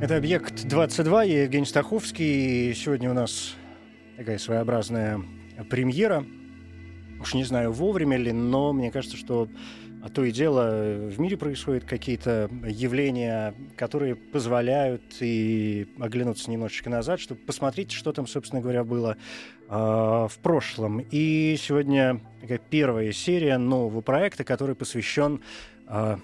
Это «Объект 22», я Евгений Стаховский. Сегодня у нас такая своеобразная премьера. Уж не знаю, вовремя ли, но мне кажется, что а то и дело в мире происходят какие-то явления, которые позволяют и оглянуться немножечко назад, чтобы посмотреть, что там, собственно говоря, было э, в прошлом. И сегодня такая первая серия нового проекта, который посвящен э,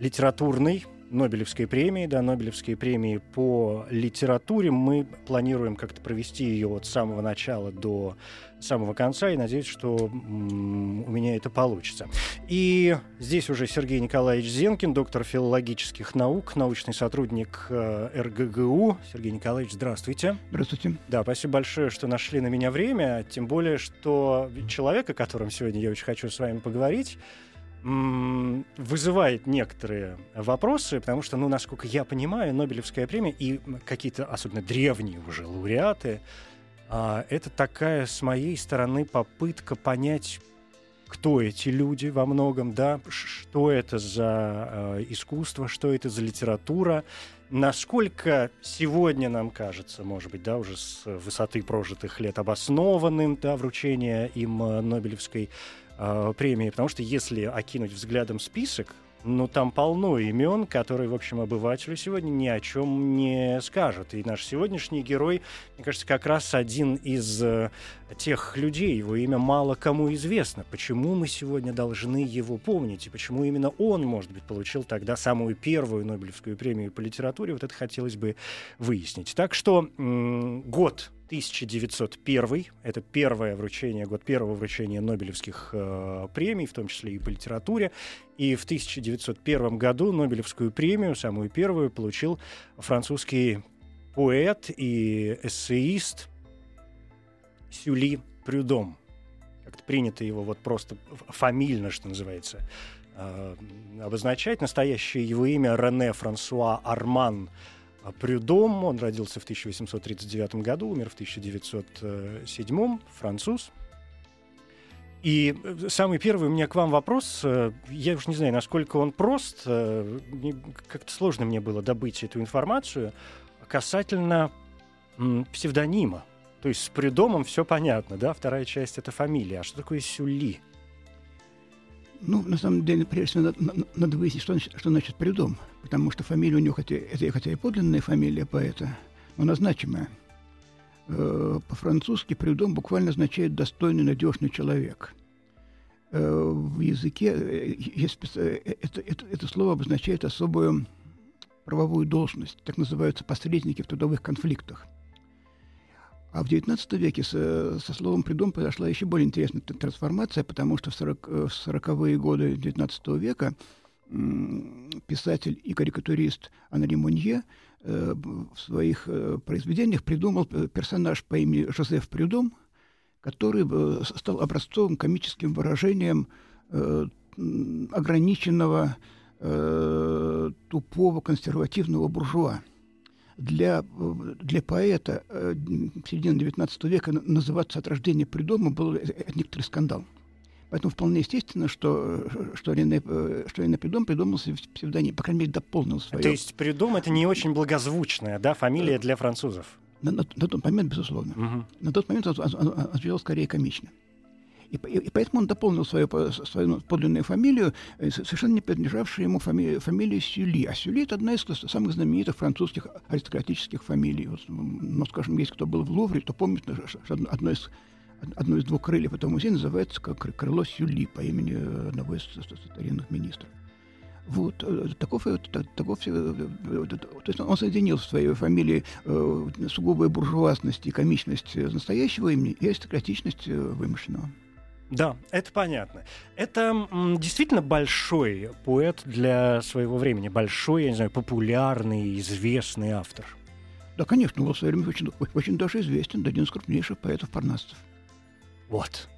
литературной Нобелевской премии, да, Нобелевской премии по литературе. Мы планируем как-то провести ее от самого начала до самого конца, и надеюсь, что у меня это получится. И здесь уже Сергей Николаевич Зенкин, доктор филологических наук, научный сотрудник э, РГГУ. Сергей Николаевич, здравствуйте. Здравствуйте. Да, спасибо большое, что нашли на меня время, тем более, что человек, о котором сегодня я очень хочу с вами поговорить, вызывает некоторые вопросы, потому что, ну, насколько я понимаю, Нобелевская премия и какие-то особенно древние уже лауреаты, а, это такая с моей стороны попытка понять, кто эти люди во многом, да, что это за э, искусство, что это за литература, насколько сегодня нам кажется, может быть, да, уже с высоты прожитых лет обоснованным, да, вручение им э, Нобелевской премии, потому что если окинуть взглядом список, ну, там полно имен, которые, в общем, обывателю сегодня ни о чем не скажут. И наш сегодняшний герой, мне кажется, как раз один из э, тех людей, его имя мало кому известно. Почему мы сегодня должны его помнить? И почему именно он, может быть, получил тогда самую первую Нобелевскую премию по литературе? Вот это хотелось бы выяснить. Так что год 1901, это первое вручение, год первого вручения Нобелевских э, премий, в том числе и по литературе. И в 1901 году Нобелевскую премию, самую первую, получил французский поэт и эссеист Сюли Прюдом. Как-то принято его вот просто фамильно, что называется, э, обозначать. Настоящее его имя Рене Франсуа Арман Прюдом. Он родился в 1839 году, умер в 1907, француз. И э, самый первый у меня к вам вопрос. э, Я уж не знаю, насколько он прост. э, Как-то сложно мне было добыть эту информацию касательно псевдонима. То есть с Прюдомом все понятно, да? Вторая часть — это фамилия. А что такое Сюли? Ну, на самом деле, прежде всего, надо, на- надо выяснить, что, значит- что значит придом. Потому что фамилия у него, хотя, это хотя и подлинная фамилия поэта, но она значимая. Э, По-французски придом буквально означает «достойный, надежный человек». Э, В языке э, есть, это, это, это слово обозначает особую правовую должность. Так называются посредники в трудовых конфликтах. А в XIX веке со, со словом «придом» произошла еще более интересная трансформация, потому что в 40 э, в 40-е годы XIX века писатель и карикатурист Анри Монье э, в своих э, произведениях придумал э, персонаж по имени Жозеф Прюдом, который э, стал образцовым комическим выражением э, ограниченного, э, тупого, консервативного буржуа для, для поэта э, середины XIX века называться от рождения придома был э, некоторый скандал. Поэтому вполне естественно, что, э, что, Рене, что Рене Придом придумал себе псевдоним, по крайней мере, дополнил свое. То есть Прюдом — это не очень благозвучная, да, фамилия для французов. на, на- на тот момент, безусловно. Мгм. На тот момент он, он- он- он звучал скорее комично. И, по- и поэтому он дополнил свою, свою подлинную фамилию, э, совершенно не принадлежавшую ему фами- фамилию Сюли. А Сюли — это одна из самых знаменитых французских аристократических фамилий. Вот, ну, скажем, если кто был в Лувре, то помнит, что что одно- из, одно из двух крыльев этого музея называется как кры- крыло Сюли по имени э, одного из старинных министров. Вот, э, таков, э, та- таков, э, э, э, то есть он соединил в своей фамилии э, сугубую буржуазность и комичность э, настоящего имени и аристократичность э, вымышленного. Да, это понятно. Это действительно большой поэт для своего времени. Большой, я не знаю, популярный, известный автор. Да, конечно, он был в свое время очень, очень даже известен, один из крупнейших поэтов-парнасцев. Вот.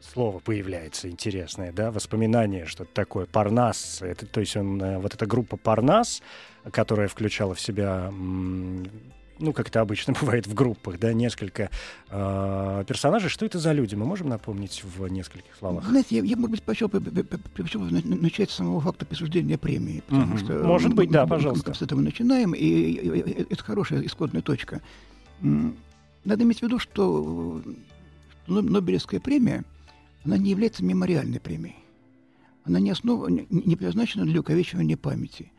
Слово появляется интересное, да, воспоминание, что это такое Парнас. Это, то есть он, э, вот эта группа Парнас, которая включала в себя ну, как это обычно бывает в группах, да, несколько э, персонажей. Что это за люди? Мы можем напомнить в нескольких словах? Знаете, я, я может быть, почел, почел начать с самого факта присуждения премии. Потому Мгм. что Может быть, да, пожалуйста. Мы с этого начинаем, и, это хорошая исходная точка. Надо иметь в виду, что э, Нобелевская премия, она не является мемориальной премией. Она не, основа, не, не предназначена для увековечивания памяти.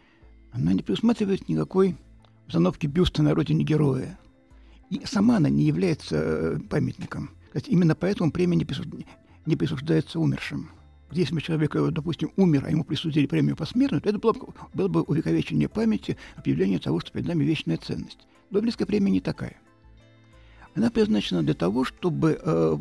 Она не предусматривает никакой установки бюста на родине героя. И сама она не является э, памятником. Кстати, именно поэтому премия не, присуж- не присуждается умершим. Если бы человек, э, допустим, умер, а ему присудили премию посмертно, то это было, бы- было бы увековечение памяти, объявление того, что перед нами вечная ценность. Нобелевская премия не такая. Она предназначена для того, чтобы э,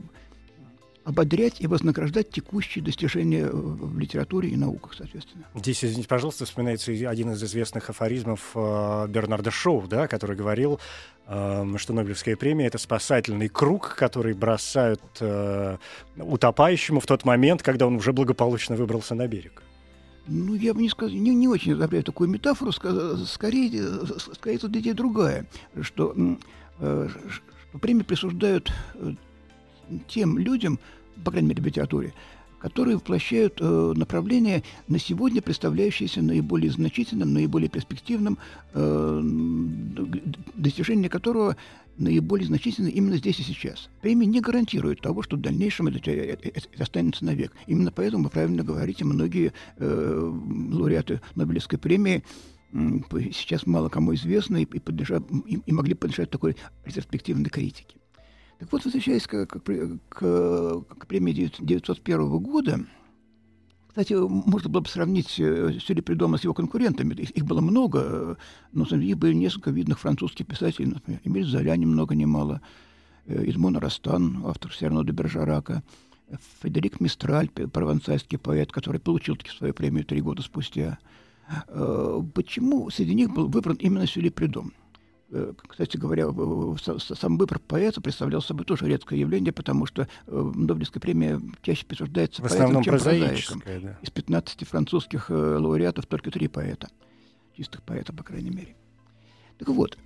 ободрять и вознаграждать текущие достижения э, в литературе и науках, соответственно. Здесь, извините, пожалуйста, вспоминается один из известных афоризмов э, Бернарда Шоу, да, который говорил, э, что Нобелевская премия — это спасательный круг, который бросают э, утопающему в тот момент, когда он уже благополучно выбрался на берег. Ну, я бы не сказал, не, не очень одобряю такую метафору, ска- скорее, скорее тут идея другая, что, э, что премии присуждают тем людям, по крайней мере, в литературе, которые воплощают э, направление, на сегодня представляющееся наиболее значительным, наиболее перспективным, э, достижение которого наиболее значительно именно здесь и сейчас. Премия не гарантирует того, что в дальнейшем это, это- это- это останется навек. Именно поэтому, вы правильно говорите, многие э, лауреаты Нобелевской премии п- сейчас мало кому известны и, и и- и могли подлежать такой ретроспективной критике. Так вот, возвращаясь к, к к- к премии 1901 года, кстати, можно было бы сравнить э, Сюли Придома с его конкурентами. Их, их было много, э, но среди них были несколько видных французских писателей, например, Эмиль Золя ни много ни э, Растан, автор Серно де Бержарака, Федерик Мистраль, провансальский поэт, который получил таки свою премию три года спустя. Почему среди них был выбран именно Сюли Придом? Э, Кстати говоря, сам выбор поэта представлял собой тоже редкое явление, потому что э, Нобелевская премия чаще присуждается В поэтам, чем прозаикам. да. Из 15 французских э, лауреатов только три поэта. Чистых поэтов, по крайней мере. Так вот,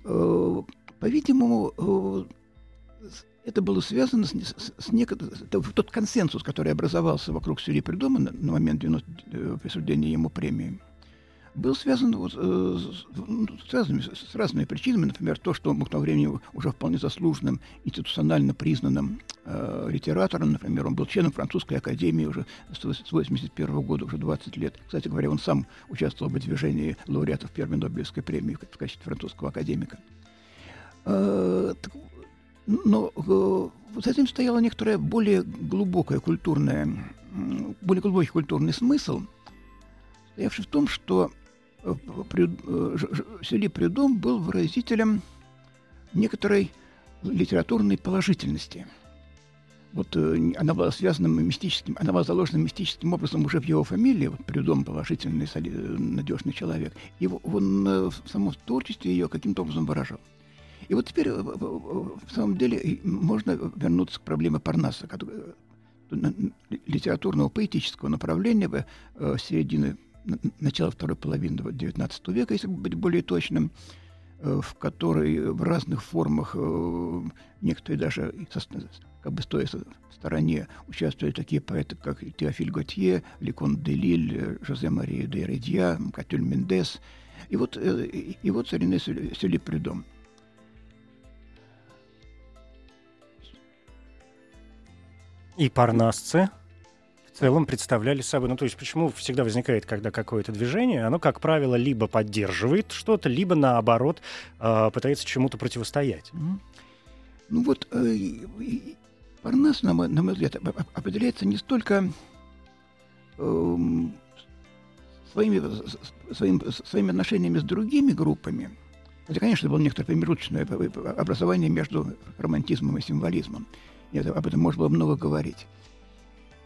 по-видимому, это было связано с, с, с неко- это тот консенсус, который образовался вокруг Сюри Придома на, на момент 90, э, присуждения ему премии, был связан вот, э, с, ну, разными, с разными причинами. Например, то, что он был к тому времени уже вполне заслуженным, институционально признанным э, литератором. Например, он был членом французской академии уже с 1981 года, уже 20 лет. Кстати говоря, он сам участвовал в выдвижении лауреатов первой Нобелевской премии в качестве французского академика. Э, так, но э, за этим стояла некоторая более глубокая культурная, более глубокий культурный смысл, стоявший в том, что э, Прю- э, Сюли Прюдом был выразителем некоторой литературной положительности. Вот э, она была связана мистическим, она была заложена мистическим образом уже в его фамилии. Вот Прюдом положительный, э, надежный человек. И он э, в самом творчестве ее каким-то образом выражал. И вот теперь э, э, э, в самом деле можно вернуться к проблеме Парнаса, э, литературного поэтического направления в э, середины н- начала второй половины XIX века, если быть более точным, э, в которой в разных формах э, некоторые даже как бы стоя в стороне участвовали такие поэты, как Теофиль Готье, Ликон де Лиль, э, Жозе Мария де Редья, Катюль Мендес. И вот, э, и вот Сюли Прюдом. И парнасцы целом представляли собой. Ну, то есть почему всегда возникает, когда какое-то движение, оно, как правило, либо поддерживает что-то, либо, наоборот, э, пытается чему-то противостоять. Ну вот э, Парнас, на мой, на мой взгляд, оп- оп- определяется не столько эм, своими, с- своим, своими отношениями с другими группами. Это, конечно, было некоторое промежуточное образование между романтизмом и символизмом. Это- об этом можно было много говорить.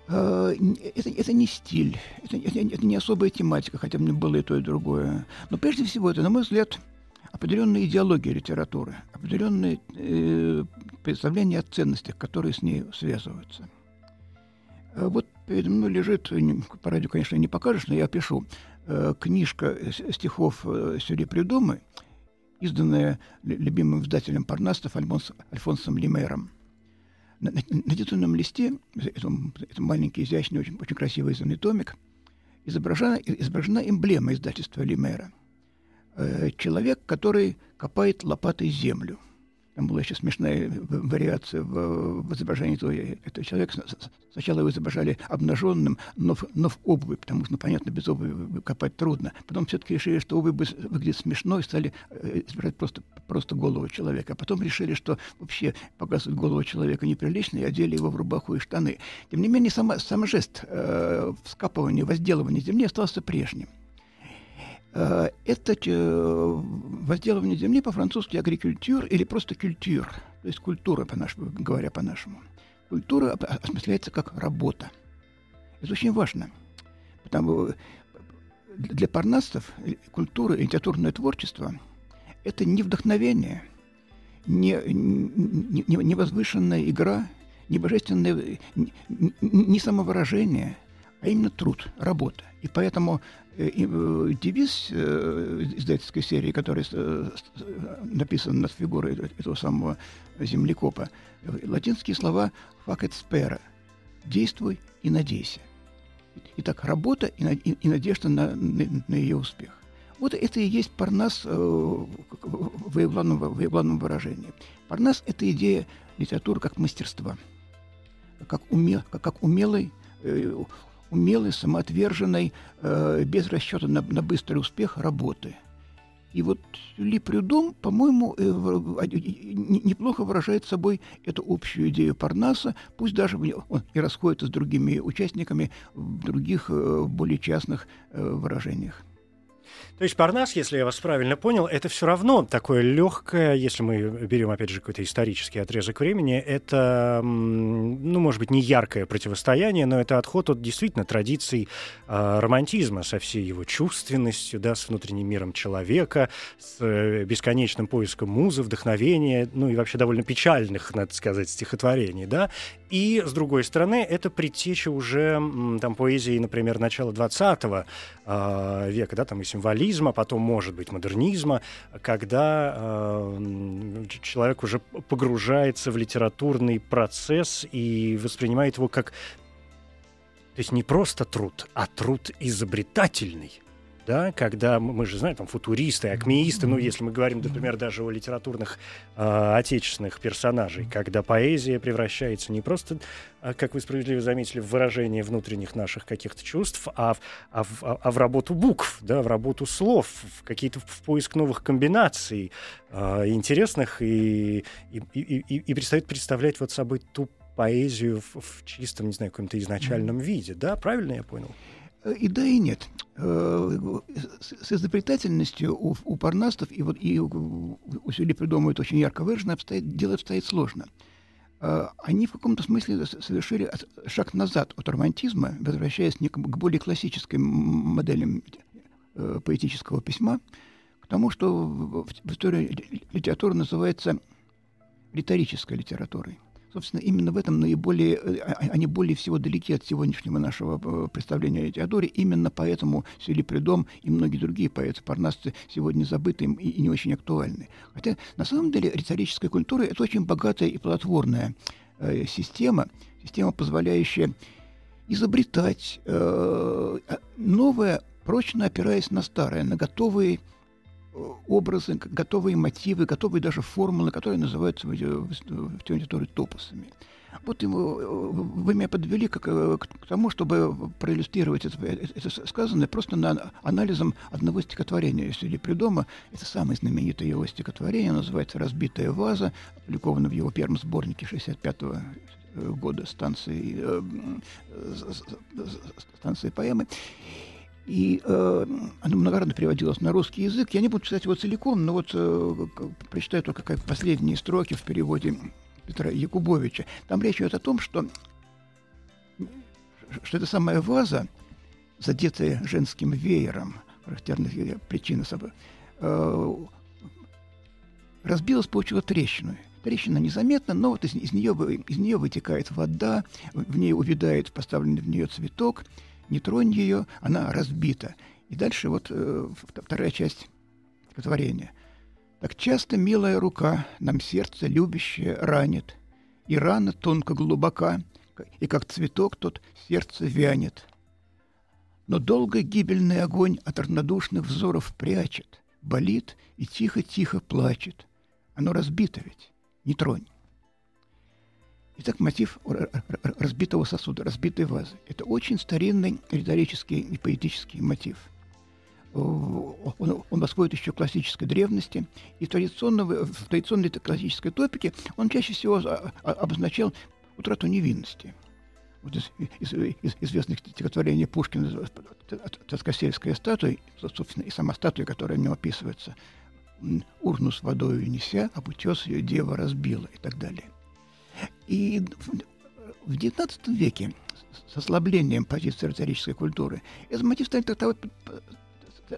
Э, Это, это не стиль, это, это- это не особая тематика, хотя мне было и то, и другое. Но прежде всего это, на мой взгляд, определенная идеология литературы, определенные э, представления о ценностях, которые с ней связываются. Э, вот передо мной лежит, по радио, конечно, не покажешь, но я пишу, э, книжка стихов э, Сюри Придумы, изданная любимым издателем Парнастов Альфонс, Альфонсом Лимером. На, на, на листе, это, это маленький, изящный, очень, очень красивый изданный томик, изображена, изображена эмблема издательства Лимера. Э, человек, который копает лопатой землю – там была еще смешная вариация в, в изображении этого, этого человека. Сначала его изображали обнаженным, но в, но в обуви, потому что, ну, понятно, без обуви копать трудно. Потом все-таки решили, что обувь выглядит смешно, и стали э, изображать просто, просто голову человека. А потом решили, что вообще показывать голову человека неприлично, и одели его в рубаху и штаны. Тем не менее, сама, сам жест э, вскапывания, возделывания земли остался прежним. Э, это э, возделывание земли по-французски агрикультур или просто культур, то есть культура, по нашему, говоря по-нашему. Культура осмысляется как работа. Это очень важно. Потому для парнастов культура и литературное творчество – это не вдохновение, не, не, не возвышенная игра, не божественное, не, не самовыражение, а именно труд, работа. И поэтому Э, э, девиз э, издательской серии, который написан над фигурой этого самого землекопа, латинские слова «fac et spera» – «действуй и надейся». Итак, работа и, надежда на, на, на ее успех. Вот это и есть Парнас в воеглавном, воеглавном выражении. Парнас – это идея литературы как мастерства, как, умел, как, умелый умелой, самоотверженной, э, без расчета на, на быстрый успех работы. И вот Ли Прюдом, по-моему, э, неплохо выражает собой эту общую идею Парнаса, пусть даже он и расходится с другими участниками в других, э, более частных э, выражениях. То есть Парнас, если я вас правильно понял, это все равно такое легкое, если мы берем, опять же, какой-то исторический отрезок времени, это, ну, может быть, не яркое противостояние, но это отход от действительно традиций э, романтизма со всей его чувственностью, да, с внутренним миром человека, с э, бесконечным поиском музы, вдохновения, ну и вообще довольно печальных, надо сказать, стихотворений, да. И, с другой стороны, это предтеча уже там поэзии, например, начала 20 э, века, да, там и символизма, потом, может быть, модернизма, когда э, человек уже погружается в литературный процесс и воспринимает его как то есть не просто труд, а труд изобретательный да, когда мы же знаем, там, футуристы, акмеисты, ну, если мы говорим, например, даже о литературных э, отечественных персонажей, когда поэзия превращается не просто, а, как вы справедливо заметили, в выражение внутренних наших каких-то чувств, а в, а в, а в работу букв, да, в работу слов, в какие-то в поиск новых комбинаций э, интересных и, и, и, и, и перестает представлять вот собой ту поэзию в, в чистом, не знаю, каком-то изначальном виде, да, правильно я понял? И да, и нет. Э, с изобретательностью у, у парнастов и, вот, и у, у Сюли придумывают очень ярко выражено, обстоит, дело обстоит сложно. Э, они в каком-то смысле совершили шаг назад от романтизма, возвращаясь к, более классической моделям э, поэтического письма, к тому, что в истории литературы называется риторической литературой. Собственно, именно в этом наиболее, э, а, а, они более всего далеки от сегодняшнего нашего э, представления о Теодоре. Именно поэтому Сели Придом и многие другие поэты парнасцы сегодня забыты и, и не очень актуальны. Хотя, на самом деле, риторическая культура – это очень богатая и плодотворная э, система, система, позволяющая изобретать э, новое, прочно опираясь на старое, на готовые образы, готовые мотивы, готовые даже формулы, которые называются в, в литературе топосами. Вот ему, вы меня подвели к, к тому, чтобы проиллюстрировать это, это сказанное просто на анализом одного стихотворения Юсили Придома. Это самое знаменитое его стихотворение, называется «Разбитая ваза», опубликовано в его первом сборнике 65 -го года станции, э, станции поэмы. И э, оно многократно переводилось на русский язык. Я не буду читать его целиком, но вот э, прочитаю только как последние строки в переводе Петра Якубовича. Там речь идет о том, что, что эта самая ваза, задетая женским веером, характерных причина собой, э, разбилась, получила трещину. Трещина незаметна, но вот из, из, нее, из нее вытекает вода, в ней увядает поставленный в нее цветок, не тронь ее, она разбита. И дальше вот э, вторая часть стихотворения. Так часто милая рука нам сердце любящее ранит, и рана тонко глубока, и как цветок тот сердце вянет. Но долго гибельный огонь от равнодушных взоров прячет, болит и тихо-тихо плачет. Оно разбито ведь, не тронь. Итак, мотив разбитого сосуда, разбитой вазы. Это очень старинный риторический и поэтический мотив. Он, он восходит еще к классической древности, и традиционно, в традиционной классической топике он чаще всего обозначал утрату невинности. Вот из, из, из известных стихотворений Пушкина «Царскосельская статуя», собственно, и сама статуя, которая в нем описывается, урну с водой неся, об утес ее дева разбила и так далее. И в XIX веке с ослаблением позиции риторической культуры этот мотив стали трактовать,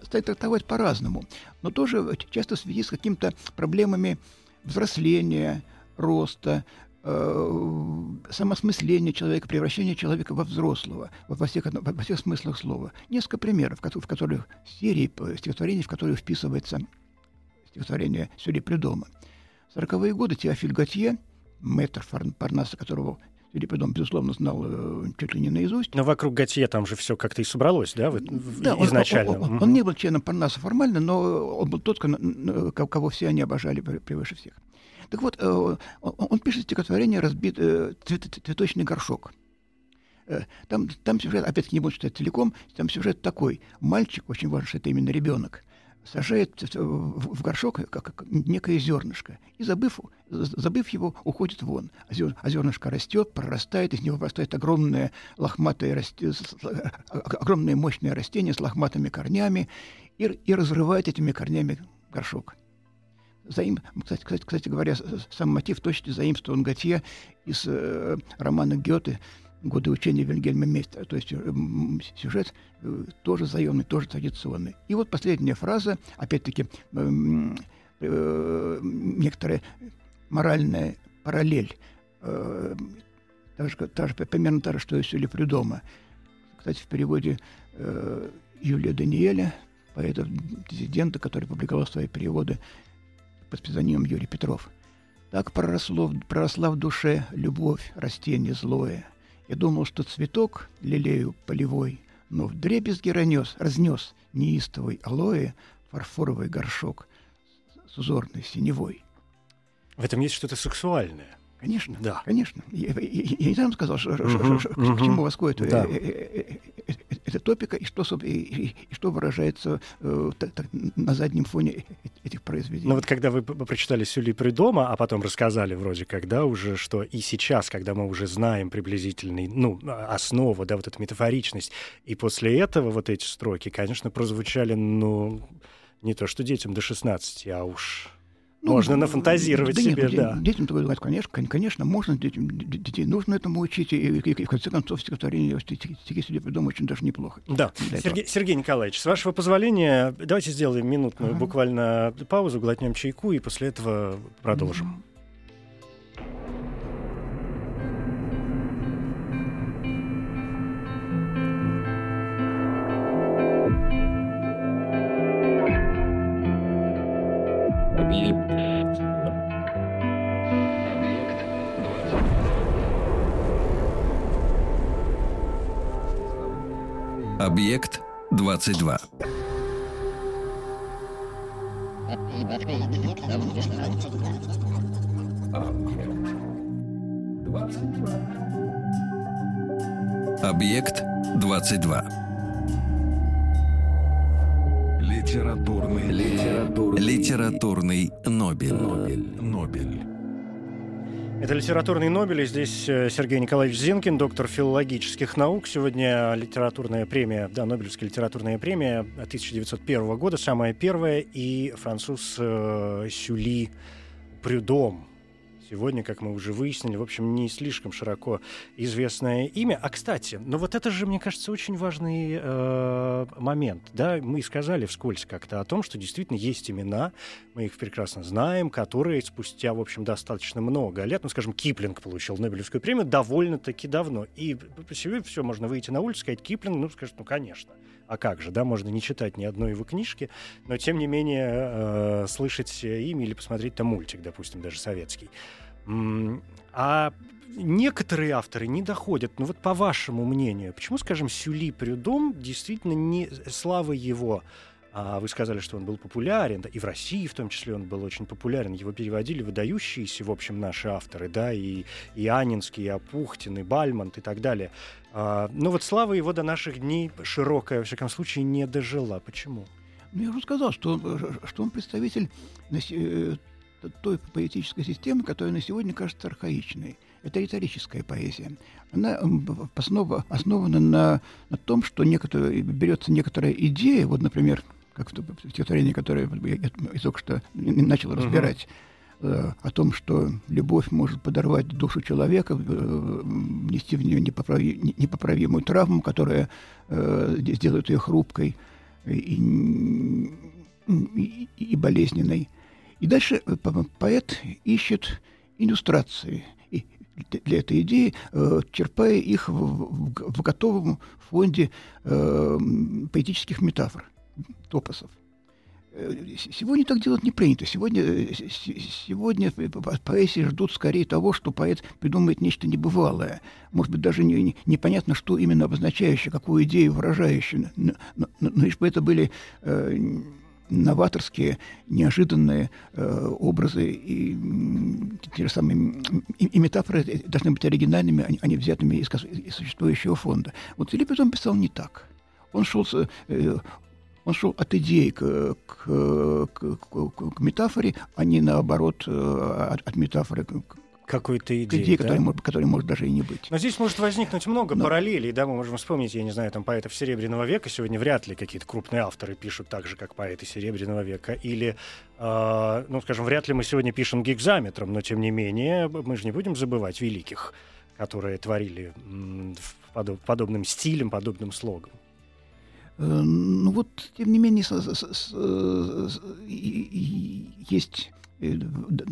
стали трактовать по-разному, но тоже часто в связи с какими-то проблемами взросления, роста, э, самосмысления человека, превращения человека во взрослого, во всех, во всех смыслах слова. Несколько примеров, в которых серии стихотворений, в которые вписывается стихотворение Сюли Придома. В сороковые годы Теофиль Готье – мэтр Парнаса, которого Филипп безусловно, знал э, чуть ли не наизусть. Но вокруг Готье там же все как-то и собралось, да, в, да изначально? Он, он, он, он не был членом Парнаса формально, но он был тот, кого все они обожали превыше всех. Так вот, э, он пишет стихотворение «Разбит э, цветочный горшок». Там, там сюжет, опять-таки не буду читать целиком, там сюжет такой. Мальчик, очень важно, что это именно ребенок, сажает в горшок как некое зернышко, и, забыв, забыв его, уходит вон. А, а зернышко растет, прорастает, из него вырастает огромное лохматое, расте... огромное мощное растение с лохматыми корнями и, и разрывает этими корнями горшок. Заим... Кстати, кстати, кстати говоря, сам мотив точно заимствован Готье из э, романа Гёте годы учения Вильгельма Мейстера. То есть э, сюжет э, тоже заемный, тоже традиционный. И вот последняя фраза, опять-таки, э, некоторая моральная параллель. Та же, примерно та же, что и Сюли Придома. Кстати, в переводе Юлия Даниэля, поэта-диссидента, который публиковал свои переводы под псевдонимом Юрий Петров. Так проросло, проросла в душе любовь, растение злое – я думал, что цветок лелею полевой, но в дребезги ранес, разнес неистовый алоэ фарфоровый горшок с узорной синевой. В этом есть что-то сексуальное. Конечно, да. конечно. Я, я, я не сам сказал, что, uh-huh, что, uh-huh. к чему восходит да. эта топика и что, и, и, и что выражается э, так, так, на заднем фоне этих произведений. Ну вот когда вы прочитали Сюли Придома, а потом рассказали вроде когда уже, что и сейчас, когда мы уже знаем приблизительный, ну, основу, да, вот эта метафоричность, и после этого вот эти строки, конечно, прозвучали, ну, не то что детям до 16, а уж ну, можно нафантазировать да себе, нет, да. Детям твой говорят, конечно, конечно, можно детям, детей нужно этому учить, и, и, и в конце концов стихотворение стихи себе придумать очень даже неплохо. Да. Сергей, Сергей Николаевич, с вашего позволения, давайте сделаем минутную ага. буквально паузу, глотнем чайку, и после этого продолжим. Объект 22. Объект 22. Литературный, литературный, литературный Нобель. Нобель. Нобель. Это «Литературный Нобель», и здесь э, Сергей Николаевич Зинкин, доктор филологических наук. Сегодня литературная премия, да, Нобелевская литературная премия 1901 года, самая первая, и француз э, Сюли Прюдом. Сегодня, как мы уже выяснили, в общем, не слишком широко известное имя. А, кстати, ну вот это же, мне кажется, очень важный э, момент. Да, мы сказали вскользь как-то о том, что действительно есть имена, мы их прекрасно знаем, которые спустя, в общем, достаточно много лет, ну, скажем, Киплинг получил Нобелевскую премию довольно-таки давно. И по себе все можно выйти на улицу, сказать Киплинг, ну, скажет, ну, конечно. А как же, да, можно не читать ни одной его книжки, но тем не менее э, слышать имя или посмотреть там мультик, допустим, даже советский. А некоторые авторы не доходят. Ну вот по вашему мнению, почему, скажем, Сюли Прюдом действительно не слава его а вы сказали, что он был популярен, да, и в России в том числе он был очень популярен. Его переводили выдающиеся, в общем, наши авторы, да, и, и Анинский, и Апухтин, и Бальмонт, и так далее. А, но вот слава его до наших дней широкая, во всяком случае, не дожила. Почему? Ну, я уже сказал, что, что он представитель э, той поэтической системы, которая на сегодня кажется архаичной. Это риторическая поэзия. Она основа, основана на, на том, что некоторые, берется некоторая идея, вот, например, как в стихотворении, которое я, я только что начал разбирать, uh-huh. О том, что любовь может подорвать душу человека, э, нести в нее непоправи, непоправимую травму, которая э, сделает ее хрупкой и, и, и болезненной. И дальше э, поэт ищет иллюстрации для этой идеи, э, черпая их в, в, готовом фонде э, поэтических метафор, топосов. Э, сегодня так делать не принято. Сегодня, сегодня поэзии ждут скорее того, что поэт придумает нечто небывалое. Может быть, даже не, не, непонятно, что именно обозначающее, какую идею выражающее. Но, но, но лишь бы это были э, новаторские, неожиданные э, образы и те же самые и, и метафоры должны быть оригинальными, а не, а не взятыми из, из существующего фонда. Вот Филипп писал не так. Он шел, э, он шел от идеи к, к, к, к, к метафоре, а не наоборот э, от, от метафоры к, какой-то идеи, идеи да? которой, может, которой может даже и не быть. Но здесь может возникнуть много Но... параллелей, да, мы можем вспомнить, я не знаю, там поэтов Серебряного века, сегодня вряд ли какие-то крупные авторы пишут так же, как поэты Серебряного века, или, э, ну, скажем, вряд ли мы сегодня пишем гигзаметром, но тем не менее мы же не будем забывать великих, которые творили м, подоб, подобным стилем, подобным слогом. Э, ну вот, тем не менее, есть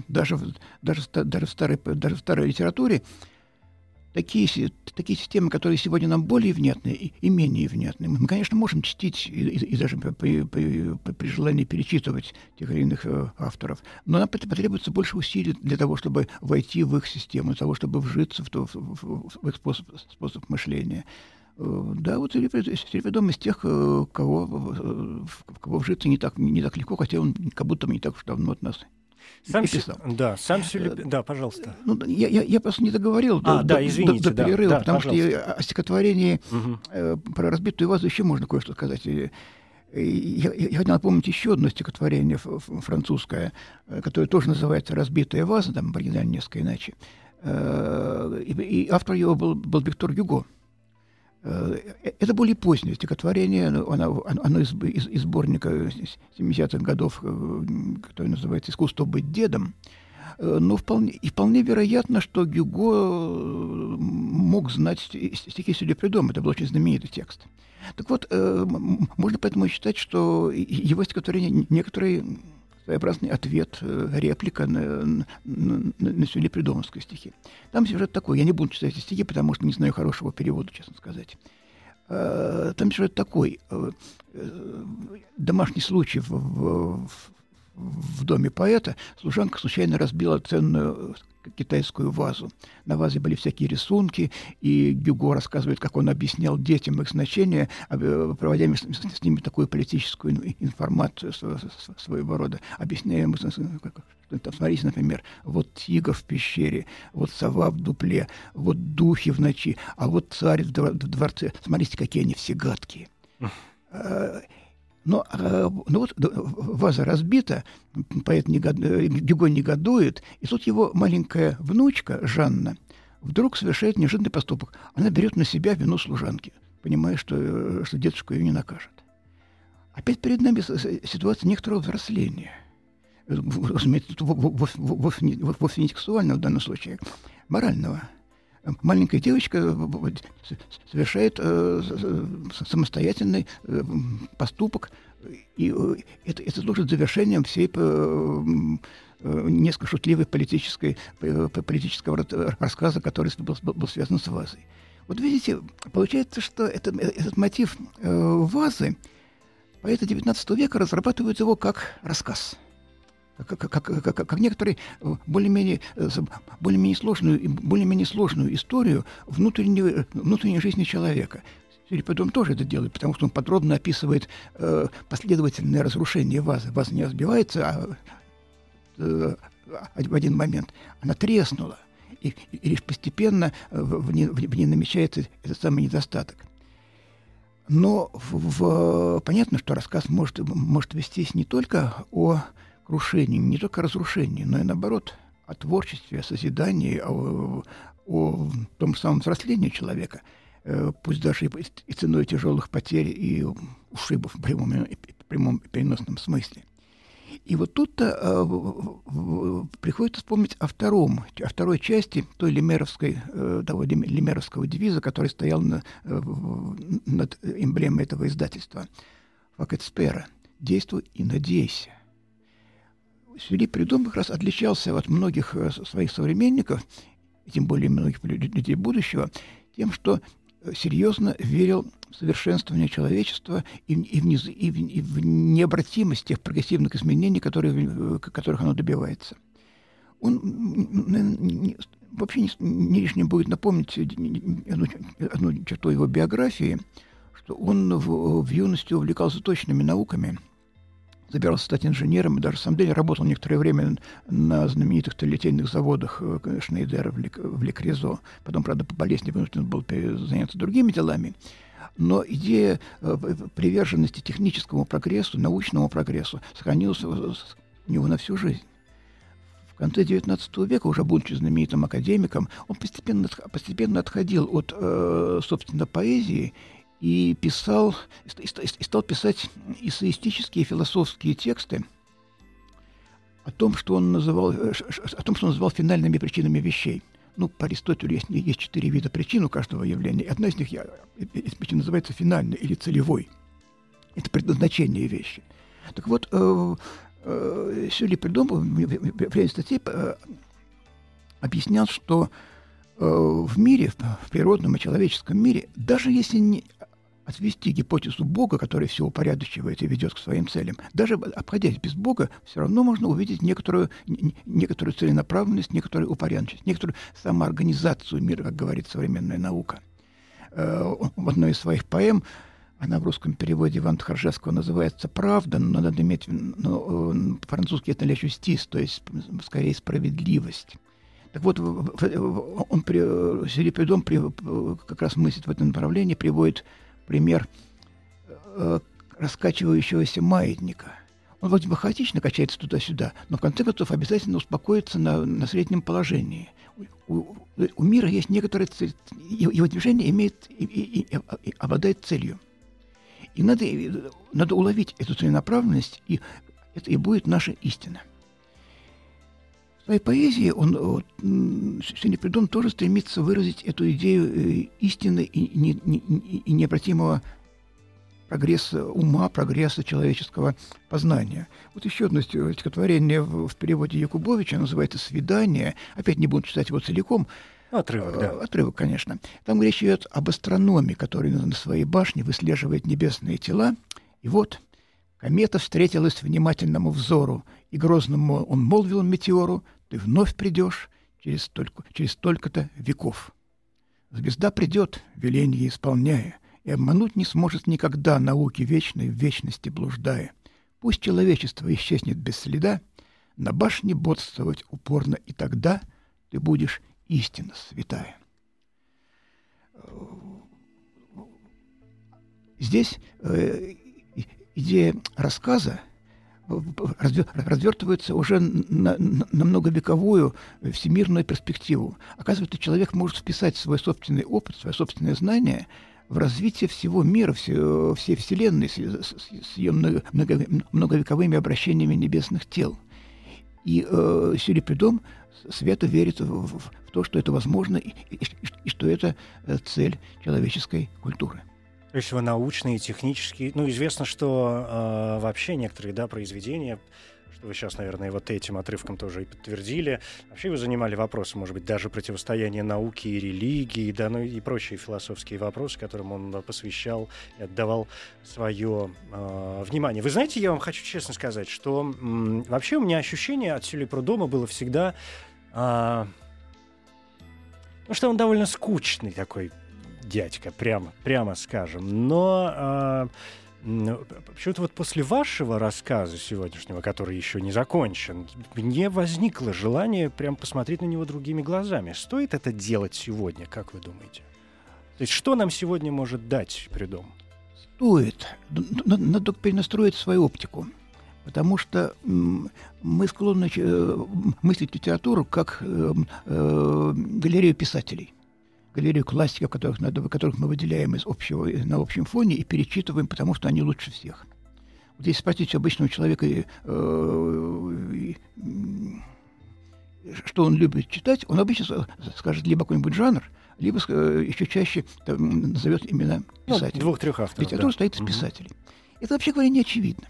даже, даже, даже, в старой, даже в старой литературе такие, такие системы, которые сегодня нам более внятны и, и менее внятны. Мы, конечно, можем чтить и, и, и даже при, при, при желании перечитывать тех или иных э, авторов, но нам потребуется больше усилий для того, чтобы войти в их систему, для того, чтобы вжиться в, то, в, в, в их способ, способ мышления. Э, да, вот Сервидом из тех, э, кого, в кого вжиться не так, не так легко, хотя он как будто не так уж давно от нас сам писал. Да, сам Сюлеп... Да, пожалуйста. Ну, я, я, я просто не договорил а, до, да, извините, до, до да, перерыва, да, потому пожалуйста. что я, о стихотворении угу. э, про разбитую вазу еще можно кое-что сказать. И, я, я хотел напомнить еще одно стихотворение французское, э, которое тоже называется «Разбитая ваза», там в оригинале несколько иначе. Э, и, и автор его был, был Виктор Юго. Э, это более позднее стихотворение, оно, оно из, из, из сборника 70-х годов, э, который называется «Искусство быть дедом». Э, но вполне, и вполне вероятно, что Гюго мог знать стихи Сюлепридом. Это был очень знаменитый текст. Так вот, можно поэтому считать, что его стихотворение некоторые своеобразный ответ, э, реплика на, на, на, Сюли Придомовской стихи. Там сюжет такой, я не буду читать эти стихи, потому что не знаю хорошего перевода, честно сказать. А, там сюжет такой. Э, э, домашний случай в, в, в доме поэта служанка случайно разбила ценную китайскую вазу. На вазе были всякие рисунки, и Гюго рассказывает, как он объяснял детям их значение, э, проводя с, с ними такую политическую информацию своего рода, объясняя ему, там, смотрите, например, вот тигр в пещере, вот сова в дупле, вот духи в ночи, а вот царь в дворце. Смотрите, какие они все гадкие. Но, э, ну вот ваза разбита, поэт негод... Гюго негодует, и тут его маленькая внучка Жанна вдруг совершает неожиданный поступок. Она берет на себя вину служанки, понимая, что, э, что дедушка ее не накажет. Опять перед нами ситуация некоторого взросления. разумеется, вовсе не сексуального в данном случае, морального. Маленькая девочка совершает э, самостоятельный э, поступок, и э, это, это служит завершением всей несколько шутливой политической, политического рассказа, который был, был связан с вазой. Вот видите, получается, что это, этот мотив вазы поэты XIX века разрабатывают его как рассказ – как, как, как, как, некоторые э, более-менее э, более-менее сложную более-менее сложную историю внутренней внутренней жизни человека. Серипедон тоже это делает, потому что он подробно описывает э, последовательное разрушение вазы. Ваза не разбивается а, э, в один момент. Она треснула, и, и лишь постепенно в, в, ней, в ней намечается этот самый недостаток. Но в, в, понятно, что рассказ может, может вестись не только о крушении, не только разрушении, но и наоборот о творчестве, о созидании, о, о том самом взрослении человека, э, пусть даже и ценой тяжелых потерь и ушибов в прямом, и прямом переносном смысле. И вот тут-то э, приходится вспомнить о втором, о второй части той лимеровской, э, того лимеровского девиза, который стоял на, над эмблемой этого издательства. «Факетспера» — «Действуй и надейся». Филипп Придон как раз отличался от многих э, своих современников, тем более многих людей будущего, тем, что э, серьезно верил в совершенствование человечества и, и, в, низ, и, в, и в необратимость тех прогрессивных изменений, которые, э, которых оно добивается. Он вообще не, не лишним будет напомнить одну, одну черту его биографии, что он в, в юности увлекался точными науками – собирался стать инженером, и даже сам деле работал некоторое время на знаменитых литейных заводах э, Шнейдера в, Лек, в Лекрезо. Потом, правда, по болезни вынужден был заняться другими делами. Но идея э, приверженности техническому прогрессу, научному прогрессу сохранилась у него на всю жизнь. В конце XIX века, уже будучи знаменитым академиком, он постепенно, постепенно отходил от, э, собственно, поэзии и писал, и стал писать эссеистические философские тексты о том, что он называл, э, о том, что он называл финальными причинами вещей. Ну, по Аристотелю есть, есть четыре вида причин у каждого явления. Одна из них я, из причин называется финальной или целевой. Это предназначение вещи. Так вот, э, э, Сюли придумал в ряде статей э, объяснял, что э, в мире, в природном и человеческом мире, даже если не, отвести гипотезу Бога, который все упорядочивает и ведет к своим целям, даже обходясь без Бога, все равно можно увидеть некоторую, некоторую целенаправленность, некоторую упорядоченность, некоторую самоорганизацию мира, как говорит современная наука. Э, в одной из своих поэм она в русском переводе Ивана Тхаржевского называется «Правда», но надо иметь но, э, по-французски это «la justice», то есть скорее «справедливость». Так вот, он, при, Серипидон при, как раз мыслит в этом направлении, приводит пример э, раскачивающегося маятника. Он вроде бы хаотично качается туда-сюда, но в конце концов обязательно успокоится на, на среднем положении. У, у, у мира есть некоторая цель, его движение имеет и, и, и, и обладает целью. И надо, надо уловить эту целенаправленность, и это и будет наша истина. В своей поэзии он, вот, Синепридон тоже стремится выразить эту идею э, истины и, не, не, и необратимого прогресса ума, прогресса человеческого познания. Вот еще одно стихотворение в, в переводе Якубовича называется «Свидание». Опять не буду читать его целиком. Отрывок, да. Отрывок, конечно. Там речь идет об астрономе, который на своей башне выслеживает небесные тела. И вот комета встретилась внимательному взору, и грозному он молвил метеору, ты вновь придешь через, столько, через столько-то веков. Звезда придет, веление исполняя, и обмануть не сможет никогда науки вечной в вечности блуждая. Пусть человечество исчезнет без следа, на башне бодствовать упорно, и тогда ты будешь истинно святая. Здесь э, идея рассказа — развертывается уже на, на многовековую всемирную перспективу. Оказывается, человек может вписать свой собственный опыт, свое собственное знание в развитие всего мира, все, всей Вселенной с, с, с ее много, много, многовековыми обращениями небесных тел. И э, Сюли Придом свято верит в, в, в то, что это возможно и, и, и, и что это э, цель человеческой культуры. То есть вы научные, технические. Ну, известно, что э, вообще некоторые да, произведения что вы сейчас, наверное, вот этим отрывком тоже и подтвердили. Вообще вы занимали вопросы, может быть, даже противостояния науки и религии, да, ну и прочие философские вопросы, которым он посвящал и отдавал свое э, внимание. Вы знаете, я вам хочу честно сказать, что м, вообще у меня ощущение от Сюли Прудома было всегда... Э, ну, что он довольно скучный такой дядька, прямо, прямо скажем. Но э, Почему-то вот после вашего рассказа сегодняшнего, который еще не закончен, мне возникло желание прям посмотреть на него другими глазами. Стоит это делать сегодня, как вы думаете? То есть что нам сегодня может дать придом? Стоит. Надо, надо только перенастроить свою оптику. Потому что мы склонны э, мыслить литературу как э, э, галерею писателей галерею классиков, которых, надо, которых мы выделяем из общего, на общем фоне и перечитываем, потому что они лучше всех. Вот если спросить обычного человека, э, э, что он любит читать, он обычно скажет либо какой-нибудь жанр, либо э, еще чаще там, назовет имена ну, писателей. Ну, двух-трех авторов. Литература да. стоит из угу. писателей. Это, вообще говоря, не очевидно.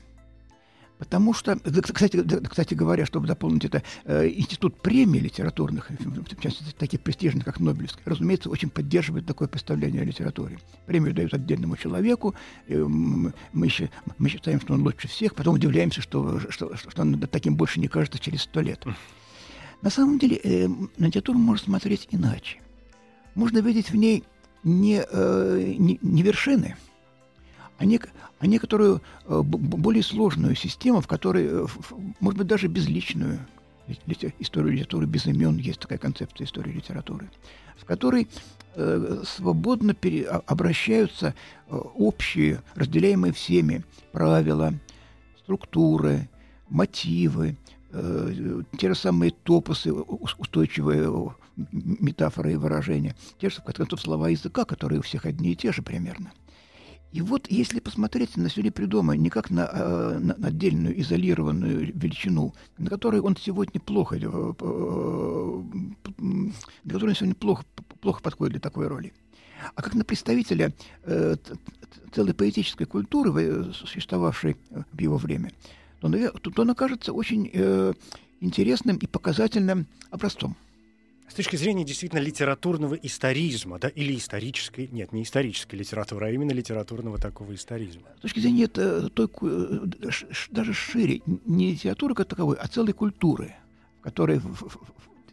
Потому что, кстати, кстати говоря, чтобы дополнить это, э, институт премий литературных, в частности, таких престижных, как Нобелевский, разумеется, очень поддерживает такое представление о литературе. Премию дают отдельному человеку, мы, мы считаем, что он лучше всех, потом удивляемся, что, что, что он таким больше не кажется через сто лет. На самом деле, э, на литературу можно смотреть иначе. Можно видеть в ней не, э, не, не вершины, а, нек, а некоторую э, более сложную систему, в которой, э, может быть, даже безличную историю литературы без имен, есть такая концепция истории литературы, в которой э, свободно пере, а, обращаются э, общие, разделяемые всеми правила, структуры, мотивы, э, те же самые топосы, устойчивые метафоры и выражения, те же, в конце концов, слова языка, которые у всех одни и те же примерно – и вот если посмотреть на Сюли Придома не как на, э, на отдельную изолированную величину, на которой он сегодня плохо, на которой он сегодня плохо, плохо подходит для такой роли, а как на представителя э, целой поэтической культуры, существовавшей в его время, то, то он окажется очень э, интересным и показательным образцом. С точки зрения действительно литературного историзма, да, или исторической, нет, не исторической литературы, а именно литературного такого историзма. С точки зрения это, той, э, даже шире, не литературы как таковой, а целой культуры, которой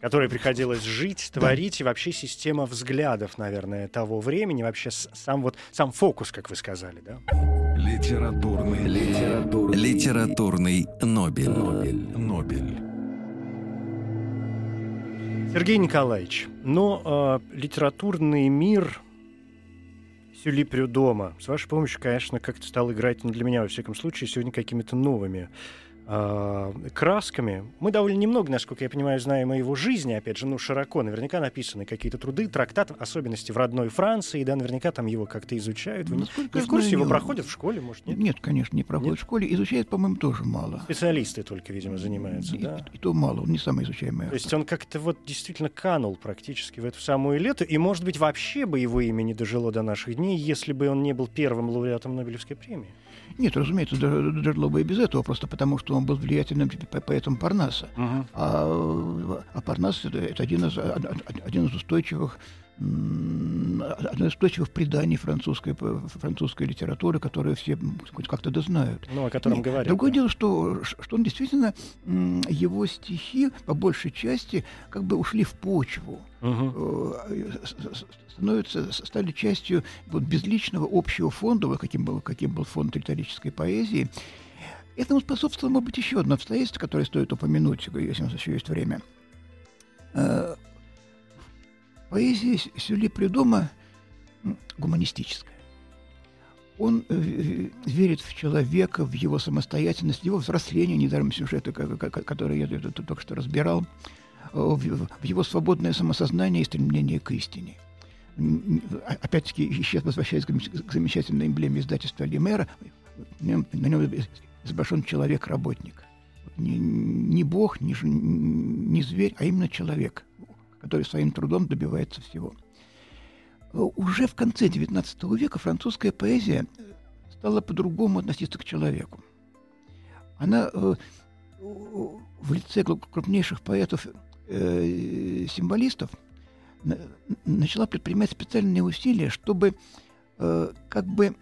которой приходилось жить, творить, да. и вообще система взглядов, наверное, того времени, вообще сам вот сам фокус, как вы сказали, да? Литературный, литературный, литературный Нобель. Нобель. Нобель. Сергей Николаевич, но э, литературный мир Сюли Прюдома, с вашей помощью, конечно, как-то стал играть, ну, для меня, во всяком случае, сегодня какими-то новыми красками. Мы довольно немного, насколько я понимаю, знаем о его жизни, опять же, ну, широко. Наверняка написаны какие-то труды, трактаты, особенности в родной Франции, да, наверняка там его как-то изучают. Вы Насколько не в курсе, его проходят в школе, может, нет? Нет, конечно, не проходят нет? в школе. Изучают, по-моему, тоже мало. Специалисты только, видимо, занимаются, и, да? И, и то мало, он не самый изучаемый То есть он как-то вот действительно канул практически в эту самую лету, и, может быть, вообще бы его имя не дожило до наших дней, если бы он не был первым лауреатом Нобелевской премии. Нет, разумеется, дожило бы и без этого, просто потому что он был влиятельным поэтом Парнаса. Uh-huh. А, а Парнас это, это один, из, один из устойчивых одно из устойчивых преданий французской, французской литературы, которые все как-то дознают. Ну, о котором Нет, говорят. Другое да. дело, что, что он действительно, его стихи по большей части как бы ушли в почву. Угу. становятся, стали частью вот, безличного общего фонда, каким был, каким был фонд риторической поэзии. Этому способствовало, может быть, еще одно обстоятельство, которое стоит упомянуть, если у нас еще есть время. Поэзия Сюли Придома гуманистическая. Он э, верит в человека, в его самостоятельность, в его взросление, недаром сюжеты, которые я только что разбирал, э, в его свободное самосознание и стремление к истине. Опять-таки, сейчас возвращаясь к замечательной эмблеме издательства Лимера, на нем изображен человек-работник. не, бог, не зверь, а именно человек, который своим трудом добивается всего. Уже в конце XIX века французская поэзия стала по-другому относиться к человеку. Она э, в лице крупнейших поэтов-символистов э, начала предпринимать специальные усилия, чтобы э, как бы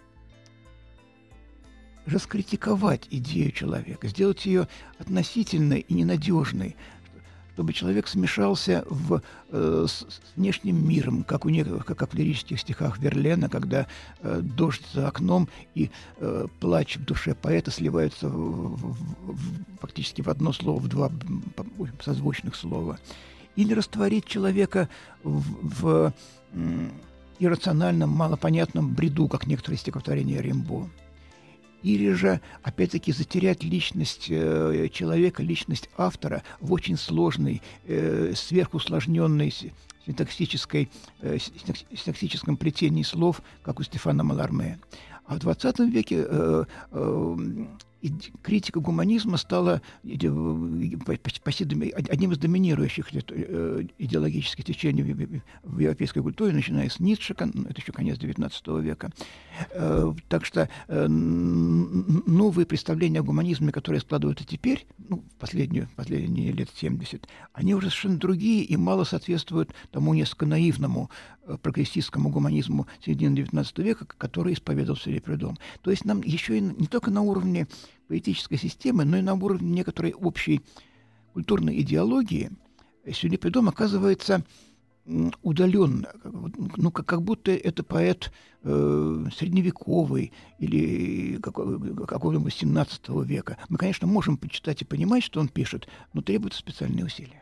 раскритиковать идею человека, сделать ее относительной и ненадежной, чтобы человек смешался в, э, с, с внешним миром, как, у некоторых, как, как в лирических стихах Верлена, когда э, дождь за окном и э, плач в душе поэта сливаются в, в, в, фактически в одно слово, в два созвучных слова. Или растворить человека в, в иррациональном, малопонятном бреду, как некоторые стихотворения Римбо или же, опять-таки, затерять личность э, человека, личность автора в очень сложной, э, сверхусложненной синтаксической, э, синтаксическом плетении слов, как у Стефана Маларме. А в XX веке э, э, критика гуманизма стала почти одним из доминирующих э, идеологических течений в европейской культуре, начиная с Ницше, это еще конец XIX века. Э, так что э, новые представления о гуманизме, которые складываются теперь, ну, последнюю, последние лет 70, они уже совершенно другие и мало соответствуют тому несколько наивному прогрессистскому гуманизму середины XIX века, который исповедовал Филипп Редом. То есть нам еще и не только на уровне политической системы, но и на уровне некоторой общей культурной идеологии Сюлипидом оказывается удаленно, ну, как, как будто это поэт э, средневековый или какого-нибудь 17 века. Мы, конечно, можем почитать и понимать, что он пишет, но требуются специальные усилия.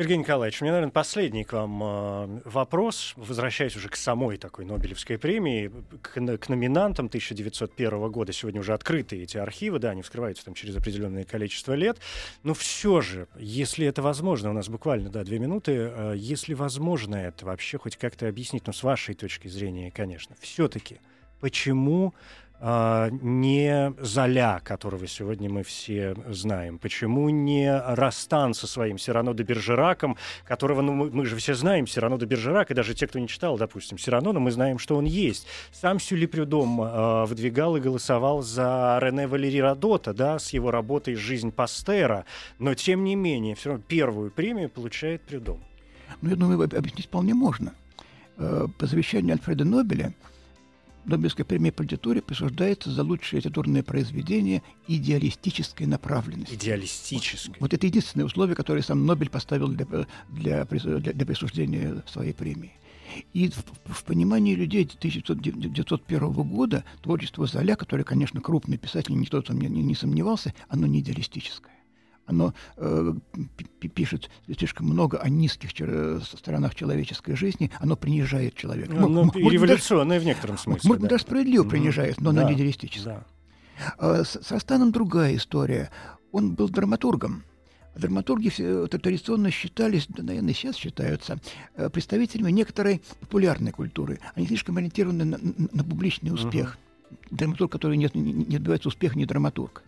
Сергей Николаевич, у меня, наверное, последний к вам э, вопрос, возвращаясь уже к самой такой Нобелевской премии, к, номинантам 1901 года. Сегодня уже открыты эти архивы, да, они вскрываются там через определенное количество лет. Но все же, если это возможно, у нас буквально, да, две минуты, э, если возможно это вообще хоть как-то объяснить, ну, с вашей точки зрения, конечно, все-таки, почему а, не Золя, которого сегодня мы все знаем? Почему не Растан со своим Сирано де Бержераком, которого, ну, мы, мы же все знаем Сирано де Бержерак, и даже те, кто не читал, допустим, Сирано, но мы знаем, что он есть. Сам Сюли Прюдом э, выдвигал и голосовал за Рене Валери Радота, да, с его работой «Жизнь Пастера», но, тем не менее, все равно первую премию получает Прюдом. Ну, я думаю, объяснить вполне можно. Э, по завещанию Альфреда Нобеля – Нобелевская премия по литературе присуждается за лучшее литературное произведение идеалистической направленности. Идеалистической. Вот это единственное условие, которое сам Нобель поставил для, для, для, для присуждения своей премии. И в, в понимании людей 1901 года творчество Золя, которое, конечно, крупный писатель, никто там не, не, не сомневался, оно не идеалистическое оно э, пишет слишком много о низких сторонах человеческой жизни, оно принижает человека. Ну, ну, и революционное даже, в некотором смысле. Может, да. даже справедливо принижает, но да, оно не идеалистическое. Да. А, с, с Растаном другая история. Он был драматургом. Драматурги традиционно считались, да, наверное, сейчас считаются, э, представителями некоторой популярной культуры. Они слишком ориентированы на, на, публичный успех. Uh-huh. Драматург, который не, не, не добивается успеха, не драматург.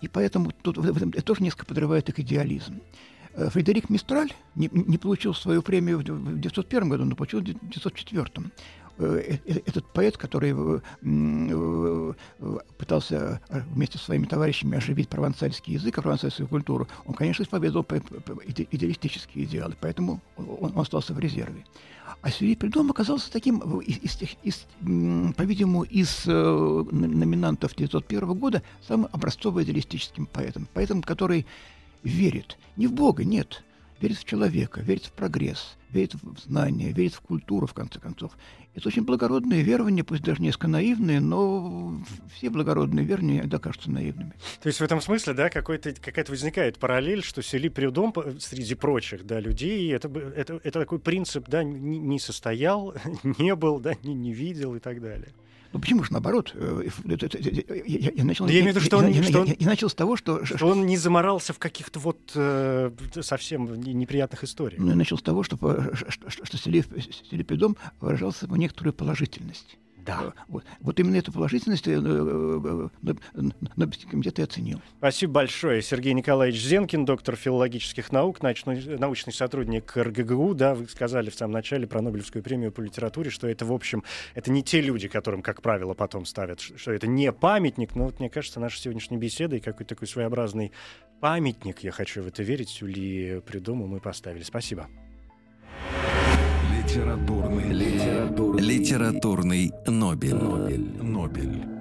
И поэтому тут, в этом, это тоже несколько подрывает их идеализм. Э, Фредерик Мистраль не, не получил свою премию в 1901 году, но получил в 1904. Э, э, этот поэт, который пытался вместе со своими товарищами оживить провансальский язык, провансальскую культуру, он, конечно, исповедовал идеалистические идеалы, поэтому он, остался в резерве. А Сюри Придом оказался таким, из, из, по-видимому, из э, номинантов 1901 года самым образцово-идеалистическим поэтом. Поэтом, который верит не в Бога, нет, верит в человека, верит в прогресс, верит в знания, верит в культуру, в конце концов. Это очень благородные верования, пусть даже несколько наивные, но все благородные верования иногда кажутся наивными. То есть в этом смысле, да, какой-то, какая-то возникает параллель, что Сели Прюдом среди прочих, да, людей, это, это, это такой принцип, да, не, не состоял, не был, да, не, не видел и так далее. Ну почему же наоборот? Э, я, я начал, я, имею в виду, что он, я, что я, я, я начал с того, что... Что он не заморался в каких-то вот э, совсем неприятных историях. Ну, я начал с того, что, что, что, что Селипидом выражался в некоторую положительность. Да. Вот, вот именно эту положительность Нобелевский комитет и оценил. Спасибо большое. Сергей Николаевич Зенкин, доктор филологических наук, научный, научный сотрудник РГГУ. Да, вы сказали в самом начале про Нобелевскую премию по литературе, что это, в общем, это не те люди, которым, как правило, потом ставят, что это не памятник. Но вот мне кажется, наша сегодняшняя беседа и какой-то такой своеобразный памятник, я хочу в это верить, Юлии Придуму мы поставили. Спасибо. Литературный, литературный, литературный Нобель. Нобель. Нобель.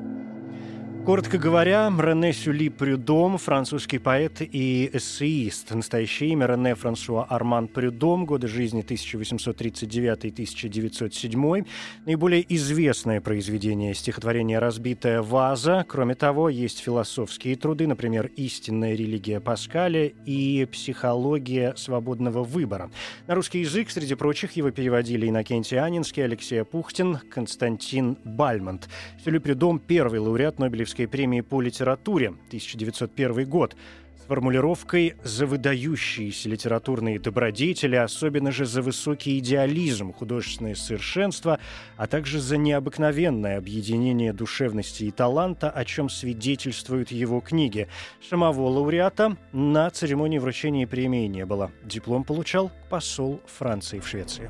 Коротко говоря, Рене Сюли Прюдом, французский поэт и эссеист. Настоящее имя Рене Франсуа Арман Прюдом, годы жизни 1839-1907. Наиболее известное произведение стихотворения «Разбитая ваза». Кроме того, есть философские труды, например, «Истинная религия Паскаля» и «Психология свободного выбора». На русский язык, среди прочих, его переводили Иннокентий Анинский, Алексей Пухтин, Константин Бальмонт. Сюли Прюдом – первый лауреат Нобелевской Нобелевской премии по литературе 1901 год с формулировкой «за выдающиеся литературные добродетели, особенно же за высокий идеализм, художественное совершенство, а также за необыкновенное объединение душевности и таланта, о чем свидетельствуют его книги». Самого лауреата на церемонии вручения премии не было. Диплом получал посол Франции в Швеции.